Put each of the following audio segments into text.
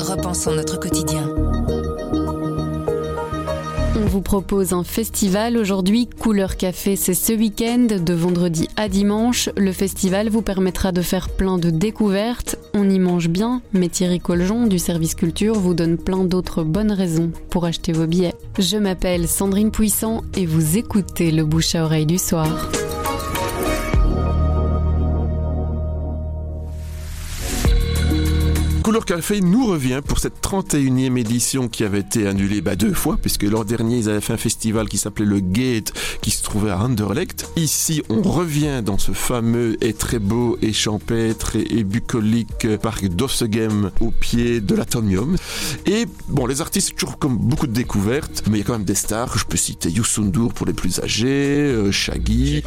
repensons notre quotidien. On vous propose un festival aujourd'hui, Couleur Café, c'est ce week-end, de vendredi à dimanche. Le festival vous permettra de faire plein de découvertes. On y mange bien, mais Thierry Coljon du service culture vous donne plein d'autres bonnes raisons pour acheter vos billets. Je m'appelle Sandrine Puissant et vous écoutez le bouche à oreille du soir. Couleur Café nous revient pour cette 31e édition qui avait été annulée bah, deux fois, puisque l'an dernier, ils avaient fait un festival qui s'appelait le Gate, qui se trouvait à Anderlecht. Ici, on revient dans ce fameux et très beau et champêtre et, bucolique parc d'Ossegem au pied de l'Atomium. Et bon, les artistes, toujours comme beaucoup de découvertes, mais il y a quand même des stars. Je peux citer Youssou pour les plus âgés, euh, Shaggy.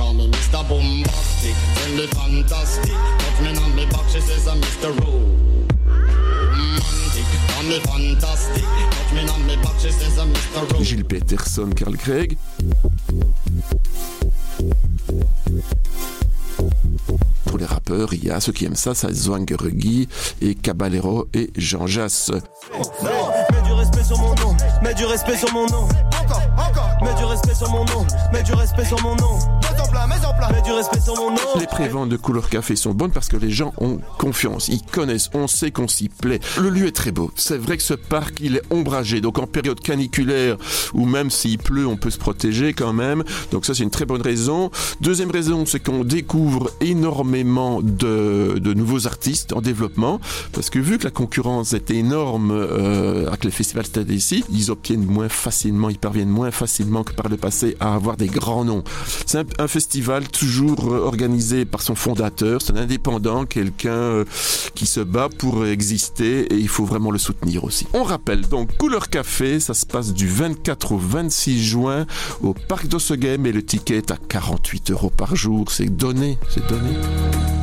Gilles Peterson, Carl Craig. Pour les rappeurs, il y a ceux qui aiment ça, ça Zwangeregi et Caballero et Jean Jass. Respect sur mon nom, mets du respect sur mon nom. Encore, encore. Mets du respect sur mon nom, mets du respect sur mon nom. Les préventes de couleur café sont bonnes parce que les gens ont confiance, ils connaissent, on sait qu'on s'y plaît. Le lieu est très beau. C'est vrai que ce parc, il est ombragé. Donc en période caniculaire, ou même s'il pleut, on peut se protéger quand même. Donc ça, c'est une très bonne raison. Deuxième raison, c'est qu'on découvre énormément de, nouveaux artistes en développement. Parce que vu que la concurrence est énorme euh, avec les festivals ils obtiennent moins facilement, ils parviennent moins facilement que par le passé à avoir des grands noms. C'est un, festival toujours organisé par son fondateur. C'est un indépendant, quelqu'un euh, qui se bat pour exister et il faut vraiment le soutenir aussi. On rappelle donc Couleur Café, ça se passe du 24 au 26 juin au parc d'Ossegem et le ticket est à 48 euros par jour. C'est donné, c'est donné.